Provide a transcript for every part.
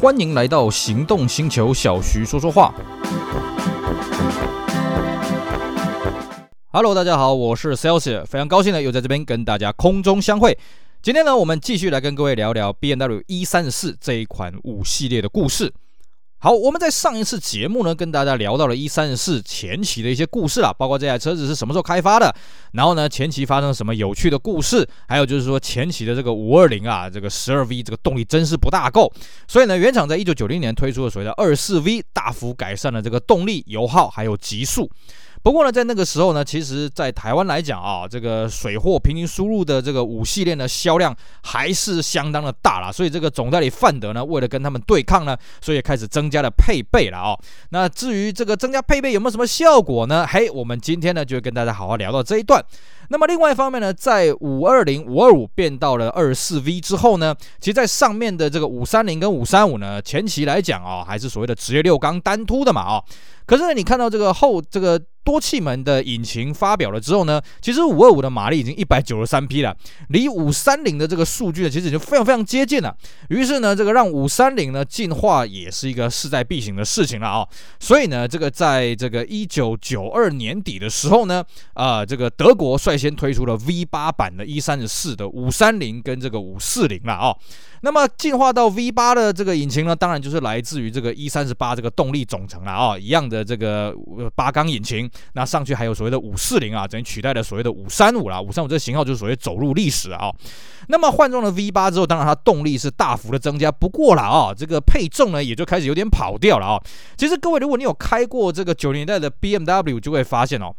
欢迎来到行动星球，小徐说说话。Hello，大家好，我是 Celsius，非常高兴呢又在这边跟大家空中相会。今天呢，我们继续来跟各位聊聊 BMW 一三四这一款五系列的故事。好，我们在上一次节目呢，跟大家聊到了一三四前期的一些故事啊，包括这台车子是什么时候开发的，然后呢，前期发生什么有趣的故事，还有就是说前期的这个五二零啊，这个十二 V 这个动力真是不大够，所以呢，原厂在一九九零年推出了所谓的二四 V，大幅改善了这个动力、油耗还有极速。不过呢，在那个时候呢，其实，在台湾来讲啊，这个水货平均输入的这个五系列呢销量还是相当的大了，所以这个总代理范德呢，为了跟他们对抗呢，所以开始增加了配备了啊。那至于这个增加配备有没有什么效果呢？嘿，我们今天呢，就跟大家好好聊到这一段。那么另外一方面呢，在五二零、五二五变到了二四 V 之后呢，其实，在上面的这个五三零跟五三五呢，前期来讲啊，还是所谓的职业六缸单凸的嘛啊。可是呢，你看到这个后这个。多气门的引擎发表了之后呢，其实五二五的马力已经一百九十三匹了，离五三零的这个数据呢，其实已经非常非常接近了。于是呢，这个让五三零呢进化也是一个势在必行的事情了啊。所以呢，这个在这个一九九二年底的时候呢，啊，这个德国率先推出了 V 八版的 E 三十四的五三零跟这个五四零了啊。那么进化到 V 八的这个引擎呢，当然就是来自于这个 E 三十八这个动力总成了啊，一样的这个八缸引擎。那上去还有所谓的五四零啊，等于取代了所谓的五三五了。五三五这个型号就是所谓走入历史啊。那么换装了 V 八之后，当然它动力是大幅的增加。不过了啊，这个配重呢也就开始有点跑掉了啊。其实各位，如果你有开过这个九零年代的 BMW，就会发现哦。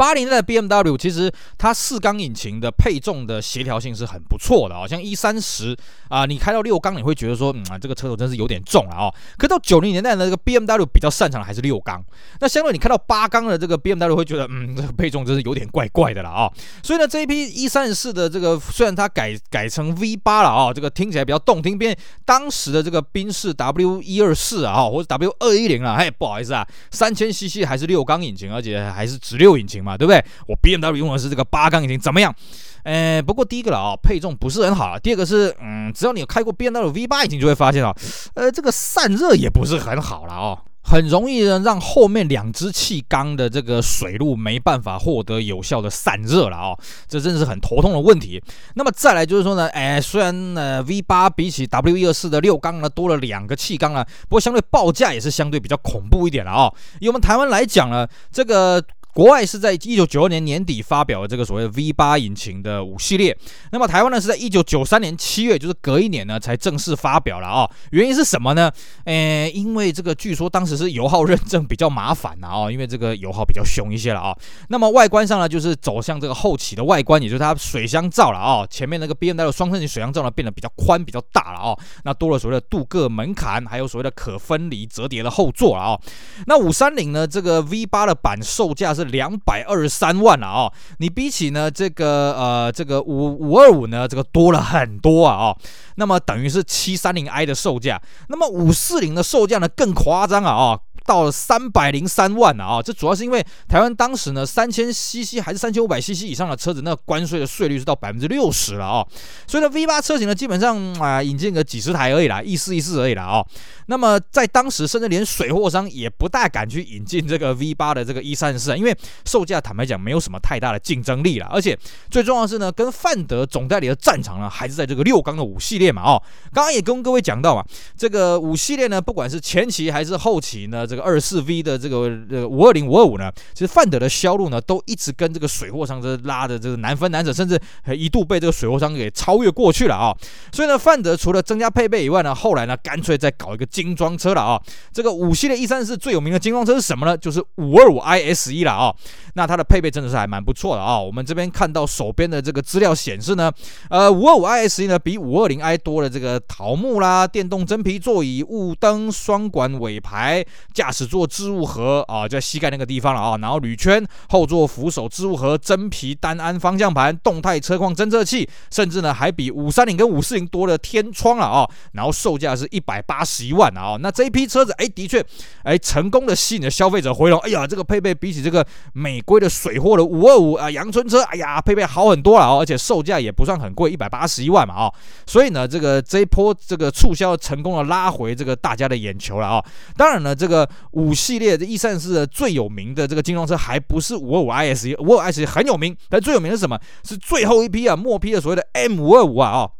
八零代的 BMW 其实它四缸引擎的配重的协调性是很不错的啊，像 E 三十啊，你开到六缸你会觉得说，嗯啊，这个车头真是有点重了啊。可到九零年代的这个 BMW 比较擅长的还是六缸，那相对你开到八缸的这个 BMW 会觉得，嗯，这个配重真是有点怪怪的了啊。所以呢，这一批 E 三十四的这个虽然它改改成 V 八了啊，这个听起来比较动听，变当时的这个宾士 W 一二四啊，或者 W 二一零啊，嘿，不好意思啊，三千 CC 还是六缸引擎，而且还是直六引擎嘛。啊，对不对？我 BMW 用的是这个八缸引擎，怎么样？呃，不过第一个了啊，配重不是很好。第二个是，嗯，只要你有开过 BMW V8 引擎，就会发现啊，呃，这个散热也不是很好了哦，很容易呢让后面两只气缸的这个水路没办法获得有效的散热了哦，这真是很头痛的问题。那么再来就是说呢，哎，虽然呢 V8 比起 W124 的六缸呢多了两个气缸啊，不过相对报价也是相对比较恐怖一点了哦。以我们台湾来讲呢，这个。国外是在一九九二年年底发表了这个所谓的 V 八引擎的五系列，那么台湾呢是在一九九三年七月，就是隔一年呢才正式发表了啊。原因是什么呢？诶，因为这个据说当时是油耗认证比较麻烦啊，因为这个油耗比较凶一些了啊。那么外观上呢，就是走向这个后起的外观，也就是它水箱罩了啊。前面那个 BMW 双层型水箱罩呢变得比较宽、比较大了啊。那多了所谓的镀铬门槛，还有所谓的可分离折叠的后座了啊。那五三零呢，这个 V 八的版售价是。是两百二十三万了啊、你比起呢这个呃这个五五二五呢这个多了很多啊啊、那么等于是七三零 i 的售价，那么五四零的售价呢更夸张啊啊！到了三百零三万了啊！这主要是因为台湾当时呢，三千 CC 还是三千五百 CC 以上的车子，那关税的税率是到百分之六十了啊！所以呢，V 八车型呢，基本上啊，引进个几十台而已啦，一四一四而已啦啊！那么在当时，甚至连水货商也不大敢去引进这个 V 八的这个 E 三十四，因为售价坦白讲没有什么太大的竞争力了，而且最重要的是呢，跟范德总代理的战场呢，还是在这个六缸的五系列嘛哦！刚刚也跟各位讲到嘛，这个五系列呢，不管是前期还是后期呢，这个。二四 V 的这个呃五二零五二五呢，其实范德的销路呢都一直跟这个水货商这拉的这个难分难舍，甚至一度被这个水货商给超越过去了啊。所以呢，范德除了增加配备以外呢，后来呢干脆再搞一个精装车了啊。这个五系列 E 三四最有名的精装车是什么呢？就是五二五 ISE 了啊。那它的配备真的是还蛮不错的啊。我们这边看到手边的这个资料显示呢，呃五二五 ISE 呢比五二零 i 多了这个桃木啦、电动真皮座椅、雾灯、双管尾排、驾驶座置物盒啊，在膝盖那个地方了啊，然后铝圈后座扶手置物盒、真皮单安方向盘、动态车况侦测器，甚至呢还比五三零跟五四零多了天窗了啊，然后售价是一百八十一万啊，那这一批车子哎，的确哎成功的吸引了消费者回笼，哎呀，这个配备比起这个美龟的水货的五二五啊阳春车，哎呀，配备好很多了哦，而且售价也不算很贵，一百八十一万嘛哦，所以呢，这个这一波这个促销成功的拉回这个大家的眼球了哦。当然呢，这个五系列的 E34 的最有名的这个金融车还不是五二五 IS，五二五 IS 很有名，但最有名的是什么？是最后一批啊，末批的所谓的 M 五二五啊哦。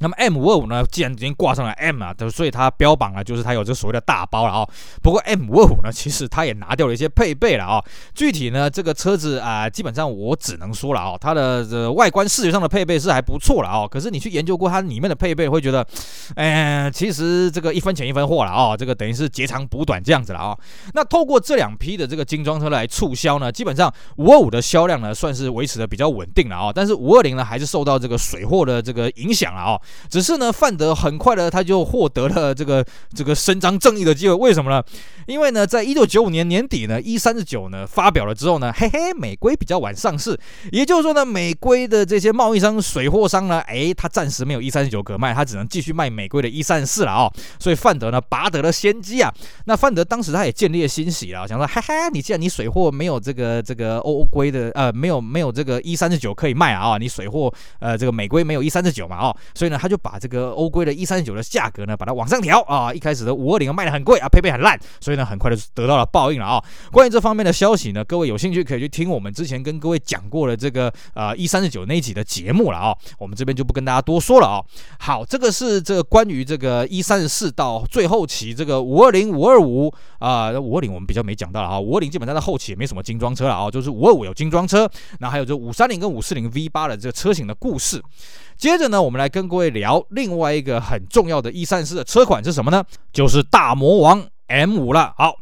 那么 M 五二五呢，既然已经挂上了 M 啊，所以它标榜了就是它有这所谓的大包了啊、不过 M 五二五呢，其实它也拿掉了一些配备了啊、具体呢，这个车子啊、基本上我只能说了啊、哦，它的这外观视觉上的配备是还不错了啊、哦。可是你去研究过它里面的配备，会觉得，哎、其实这个一分钱一分货了啊、哦。这个等于是截长补短这样子了啊、哦。那透过这两批的这个精装车来促销呢，基本上五二五的销量呢，算是维持的比较稳定了啊、哦。但是五二零呢，还是受到这个水货的这个影响了啊、哦。只是呢，范德很快的，他就获得了这个这个伸张正义的机会。为什么呢？因为呢，在一九九五年年底呢一三十九呢发表了之后呢，嘿嘿，美龟比较晚上市，也就是说呢，美龟的这些贸易商、水货商呢，哎，他暂时没有一三十九可卖，他只能继续卖美龟的一三四了啊、哦。所以范德呢拔得了先机啊。那范德当时他也见猎心喜了，想说，嘿嘿，你既然你水货没有这个这个欧龟的呃，没有没有这个一三十九可以卖啊，你水货呃这个美龟没有一三十九嘛啊，所以呢，他就把这个欧规的 E 三十九的价格呢把它往上调啊。一开始的五二零卖的很贵啊，配备很烂，所以呢，很快就得到了报应了啊！关于这方面的消息呢，各位有兴趣可以去听我们之前跟各位讲过的这个呃 E 三十九那一集的节目了啊，我们这边就不跟大家多说了啊。好，这个是这个关于这个 E 三十四到最后期这个五二零五二五啊，五二零我们比较没讲到了啊，五二零基本上在后期也没什么精装车了啊，就是五二五有精装车，那还有这五三零跟五四零 V 八的这个车型的故事。接着呢，我们来跟各位聊另外一个很重要的 E 三四的车款是什么呢？就是大魔王 M 五了。好。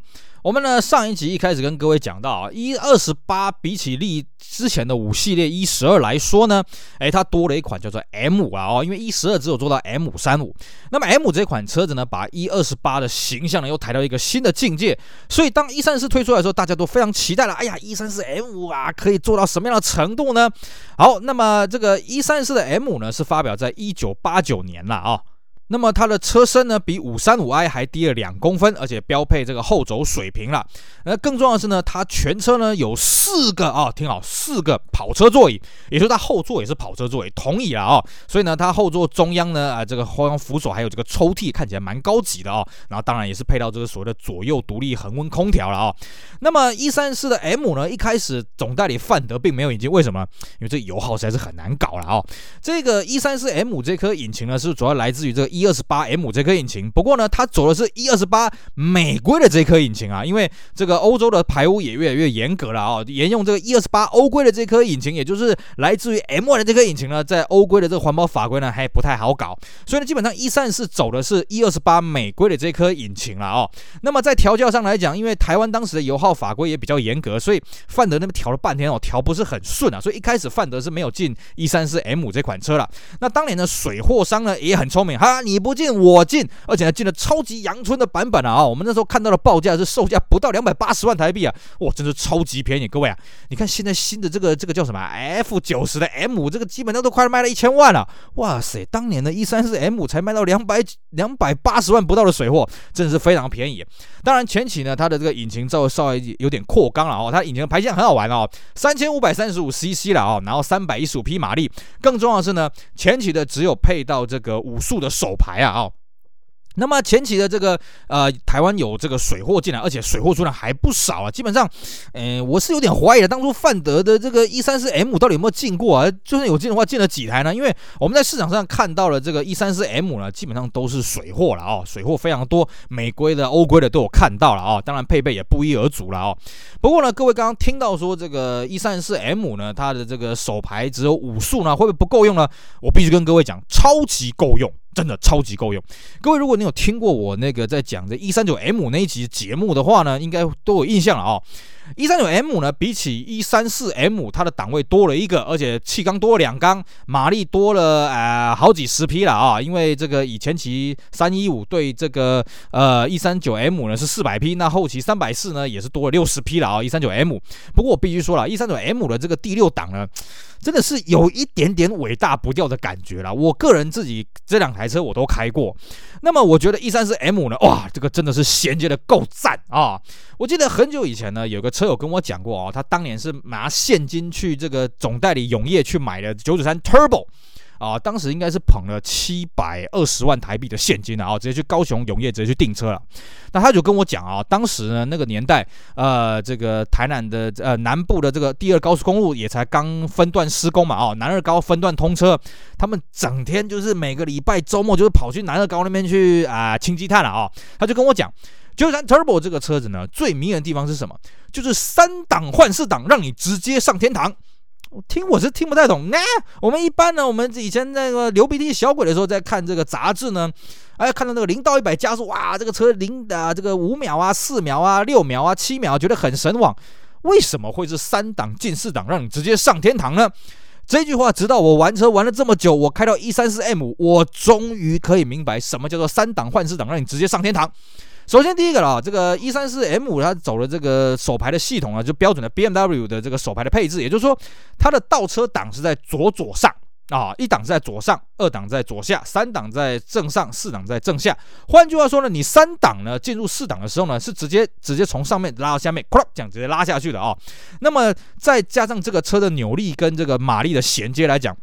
我们呢，上一集一开始跟各位讲到啊一二十八比起历之前的五系列一十二来说呢，哎，它多了一款叫做 M 五啊哦，因为一十二只有做到 M 五三五，那么 M 这款车子呢，把一二十八的形象呢又抬到一个新的境界，所以当一三四推出来的时候，大家都非常期待了。哎呀一三四 M 五啊，可以做到什么样的程度呢？好，那么这个一三四的 M 五呢，是发表在一九八九年了啊。那么它的车身呢，比五三五 i 还低了两公分，而且标配这个后轴水平了。那更重要的是呢，它全车呢有四个啊，听好，四个跑车座椅，也就是它后座也是跑车座椅，同椅了啊。所以呢，它后座中央呢啊，这个后方扶手还有这个抽屉，看起来蛮高级的啊。然后当然也是配到这个所谓的左右独立恒温空调了啊。那么一三四的 M 呢，一开始总代理范德并没有引进，为什么？因为这油耗实在是很难搞了啊。这个一三四 M 这颗引擎呢，是主要来自于这个。一二十八 M 这颗引擎，不过呢，它走的是一二十八美规的这颗引擎啊，因为这个欧洲的排污也越来越严格了啊，沿用这个一二十八欧规的这颗引擎，也就是来自于 M1 的这颗引擎呢，在欧规的这个环保法规呢还不太好搞，所以呢，基本上一三四走的是一二十八美规的这颗引擎了啊。那么在调教上来讲，因为台湾当时的油耗法规也比较严格，所以范德那边调了半天哦，调不是很顺啊，所以一开始范德是没有进一三四 M 这款车了。那当年的水货商呢也很聪明哈，你不进我进，而且还进了超级阳春的版本啊！我们那时候看到的报价是售价不到两百八十万台币啊，哇，真是超级便宜！各位啊，你看现在新的这个这个叫什么 F 九十的 M，这个基本上都快卖了一千万了，哇塞！当年的一三四 M 才卖到两百两百八十万不到的水货，真的是非常便宜。当然前期呢，它的这个引擎稍稍微有点扩缸了哦，它引擎的排量很好玩哦，三千五百三十五 CC 了哦，然后三百一十五匹马力，更重要的是呢，前期的只有配到这个五速的手排啊哦。那么前期的这个呃，台湾有这个水货进来，而且水货数量还不少啊。基本上，呃，我是有点怀疑的，当初范德的这个一三四 M 到底有没有进过啊？就算有进的话，进了几台呢？因为我们在市场上看到了这个一三四 M 呢，基本上都是水货了啊，水货非常多，美规的、欧规的都有看到了啊。当然配备也不一而足了啊。不过呢，各位刚刚听到说这个一三四 M 呢，它的这个手排只有五速呢，会不会不够用呢？我必须跟各位讲，超级够用。真的超级够用，各位，如果你有听过我那个在讲的一三九 M 那一集节目的话呢，应该都有印象了啊、一三九 M 呢，比起一三四 M，它的档位多了一个，而且气缸多了两缸，马力多了呃好几十匹了啊。因为这个以前期三一五对这个呃一三九 M 呢是四百匹，那后期三百四呢也是多了六十匹了啊。一三九 M，不过我必须说了一三九 M 的这个第六档呢。真的是有一点点尾大不掉的感觉了。我个人自己这两台车我都开过，那么我觉得一三四 M 呢，哇，这个真的是衔接的够赞啊！我记得很久以前呢，有个车友跟我讲过哦，他当年是拿现金去这个总代理永业去买的九九三 Turbo。啊，当时应该是捧了七百二十万台币的现金啊，直接去高雄永业直接去订车了。那他就跟我讲啊，当时呢那个年代，呃，这个台南的呃南部的这个第二高速公路也才刚分段施工嘛，哦，南二高分段通车，他们整天就是每个礼拜周末就是跑去南二高那边去啊清积碳了啊。他就跟我讲，九九三 Turbo 这个车子呢，最迷人的地方是什么？就是三档换四档，让你直接上天堂。我听我是听不太懂，那、我们一般呢，我们以前那个流鼻涕小鬼的时候，在看这个杂志呢，哎，看到那个零到一百加速，哇，这个车零、啊、这个五秒啊、四秒啊、六秒啊、七秒，觉得很神往。为什么会是三档进四档，让你直接上天堂呢？这句话，直到我玩车玩了这么久，我开到一三四 M，我终于可以明白什么叫做三档换四档，让你直接上天堂。首先，第一个啦，这个一三四 M 五它走了这个手排的系统啊，就标准的 BMW 的这个手排的配置，也就是说，它的倒车档是在左左上啊，一档在左上，二档在左下，三档在正上，四档在正下。换句话说呢，你三档呢进入四档的时候呢，是直接直接从上面拉到下面，这样直接拉下去的啊。那么再加上这个车的扭力跟这个马力的衔接来讲。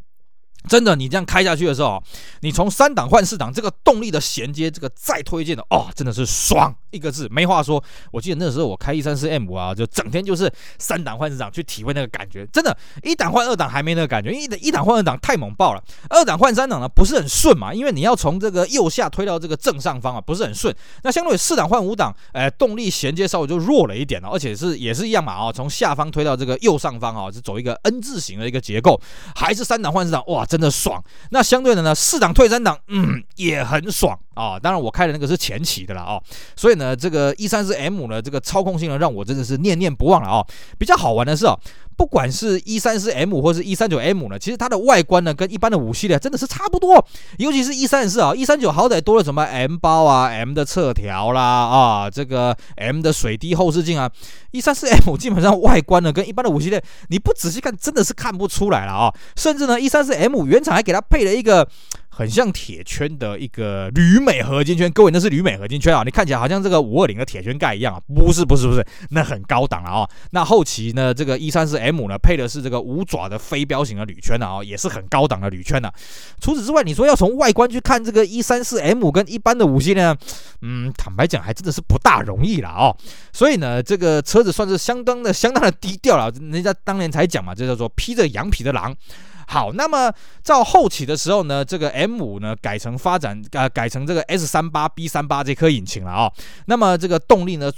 真的，你这样开下去的时候，你从三档换四档，这个动力的衔接，这个再推荐的哦，真的是爽。一个字，没话说。我记得那时候我开一三四 M 啊，就整天就是三档换四档去体会那个感觉。真的，一档换二档还没那个感觉，因为一档换二档太猛爆了。二档换三档呢不是很顺嘛，因为你要从这个右下推到这个正上方啊，不是很顺。那相对于四档换五档，哎，动力衔接稍微就弱了一点了，而且是也是一样嘛啊，从下方推到这个右上方啊，是走一个 N 字形的一个结构，还是三档换四档哇。真的爽，那相对的呢，四档退三档，嗯，也很爽啊。当然，我开的那个是前期的了啊，所以呢，呃这个一三四 M 呢，这个操控性呢，让我真的是念念不忘了啊。比较好玩的是啊。不管是一三四 M 或是一三九 M 呢，其实它的外观呢跟一般的五系列真的是差不多，尤其是一三四啊，一三九好歹多了什么 M 包啊、M 的侧条啦啊，这个 M 的水滴后视镜啊，一三四 M 基本上外观呢跟一般的五系列你不仔细看真的是看不出来了啊，甚至呢一三四 M 原厂还给它配了一个。很像铁圈的一个铝镁合金圈，各位那是铝镁合金圈啊，你看起来好像这个五二零的铁圈盖一样啊，不是不是不是，那很高档了啊。那后期呢，这个一三四 M 呢配的是这个五爪的飞镖型的铝圈啊，也是很高档的铝圈啊。除此之外，你说要从外观去看这个一三四 M 跟一般的五系呢，嗯，坦白讲还真的是不大容易了啊。所以呢，这个车子算是相当的相当的低调了，人家当年才讲嘛，这叫做披着羊皮的狼。好，那么到后期的时候呢，这个 M 五呢改成发展呃改成这个 S 三八 B 三八这颗引擎了啊、那么这个动力呢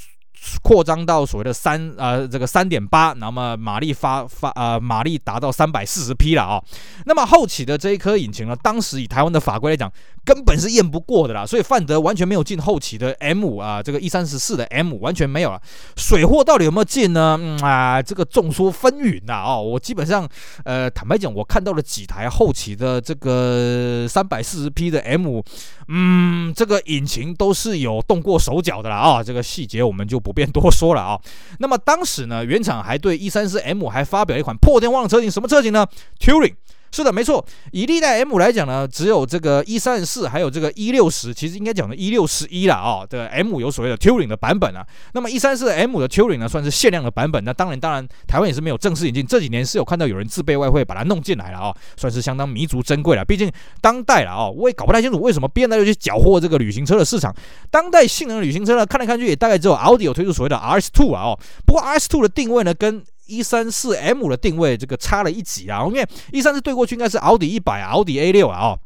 扩张到所谓的三呃这个三点八，那么马力发发呃马力达到三百四十匹了啊、那么后起的这一颗引擎呢，当时以台湾的法规来讲。根本是验不过的啦，所以范德完全没有进后起的 M 五啊，这个 E 三十四的 M 五完全没有了。水货到底有没有进呢？啊，这个众说纷纭呐哦。我基本上，呃，坦白讲，我看到了几台后起的这个三百四十匹的 M，嗯，这个引擎都是有动过手脚的了啊、这个细节我们就不便多说了啊、那么当时呢，原厂还对一三四 M 还发表一款破天荒的车型，什么车型呢？Turing。是的，没错。以历代 M 来讲呢，只有这个一三四，还有这个一六十，其实应该讲的一六十一了啊。这个 M 有所谓的 Touring 的版本啊。那么一三四 M 的 Touring 呢，算是限量的版本。那当然，当然，台湾也是没有正式引进。这几年是有看到有人自备外汇把它弄进来了啊，算是相当弥足珍贵了。毕竟当代了啊，我也搞不太清楚为什么 BMW 去搅和这个旅行车的市场。当代性能旅行车呢，看来看去也大概只有奥迪有推出所谓的 RS Two 啊。哦，不过 RS Two 的定位呢，跟一三四 M 的定位这个差了一级啊，因为一三四对过去应该是奥迪一百、奥迪 A 六啊哦。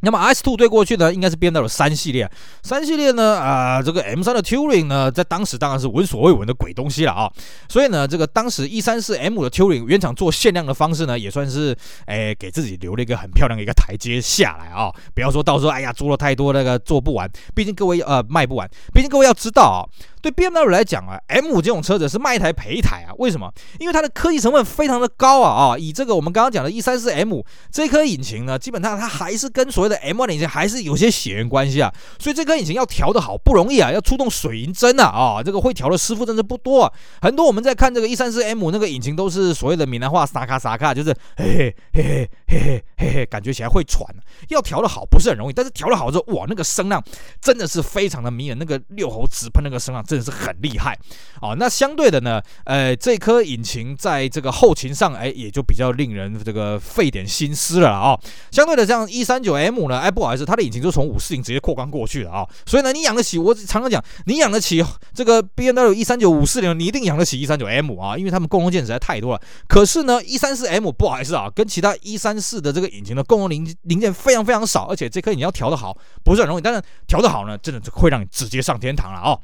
那么 S Two 对过去呢，应该是编到了三系列，三系列呢，啊、这个 M 三的 Touring 呢，在当时当然是闻所未闻的鬼东西了啊，所以呢，这个当时一三四 M 的 Touring 原厂做限量的方式呢，也算是哎给自己留了一个很漂亮的一个台阶下来啊，不要说到时候哎呀做了太多那个做不完，毕竟各位呃卖不完，毕竟各位要知道啊。对 BMW 来讲啊，M 五这种车子是卖一台赔一台啊。为什么？因为它的科技成分非常的高啊啊！以这个我们刚刚讲的 E34 M 这颗引擎呢，基本上它还是跟所谓的 M 二引擎还是有些血缘关系啊。所以这颗引擎要调的好不容易啊，要出动水银针呐啊！这个会调的师傅真的不多啊。很多我们在看这个 E34 M 那个引擎都是所谓的闽南话撒卡撒卡，就是嘿嘿嘿嘿嘿嘿嘿，感觉起来会喘。要调的好不是很容易，但是调的好之后，哇，那个声浪真的是非常的迷人，那个六喉直喷那个声浪真。真的是很厉害哦。那相对的呢，呃，这颗引擎在这个后勤上，哎，也就比较令人这个费点心思了啊、相对的，像 E39M 呢，哎，不好意思，它的引擎就从五四零直接扩缸过去了啊、所以呢，你养得起，我常常讲，你养得起这个 BMW E39 五四零，你一定养得起 E39M 啊，因为他们共用件实在太多了。可是呢，E34M 不好意思啊，跟其他 E34 的这个引擎的共用零零件非常非常少，而且这颗你要调得好，不是很容易。但是调得好呢，真的会让你直接上天堂了啊、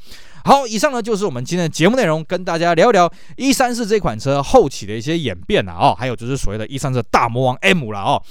好，以上呢就是我们今天的节目内容，跟大家聊一聊一三四这款车后期的一些演变了啊、哦，还有就是所谓的一三四大魔王 M 了哦。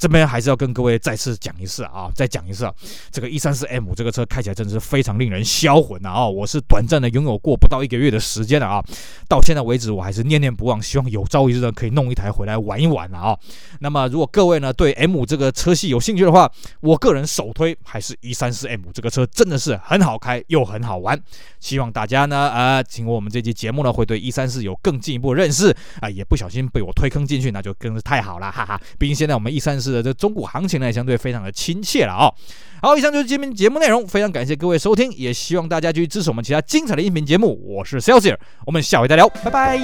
这边还是要跟各位再次讲一次啊，再讲一次啊，这个 E34M 这个车开起来真的是非常令人销魂啊！我是短暂的拥有过不到一个月的时间了啊，到现在为止我还是念念不忘，希望有朝一日呢可以弄一台回来玩一玩了啊。那么如果各位呢对 M 这个车系有兴趣的话，我个人首推还是 E34M 这个车，真的是很好开又很好玩。希望大家呢呃，经过我们这期节目呢，会对 E34 有更进一步认识啊，也不小心被我推坑进去，那就更是太好了，哈哈。毕竟现在我们这中股行情呢，相对非常的亲切了啊、好，以上就是今天节目内容，非常感谢各位收听，也希望大家继续支持我们其他精彩的音频节目。我是 Celsius，我们下回再聊，拜拜。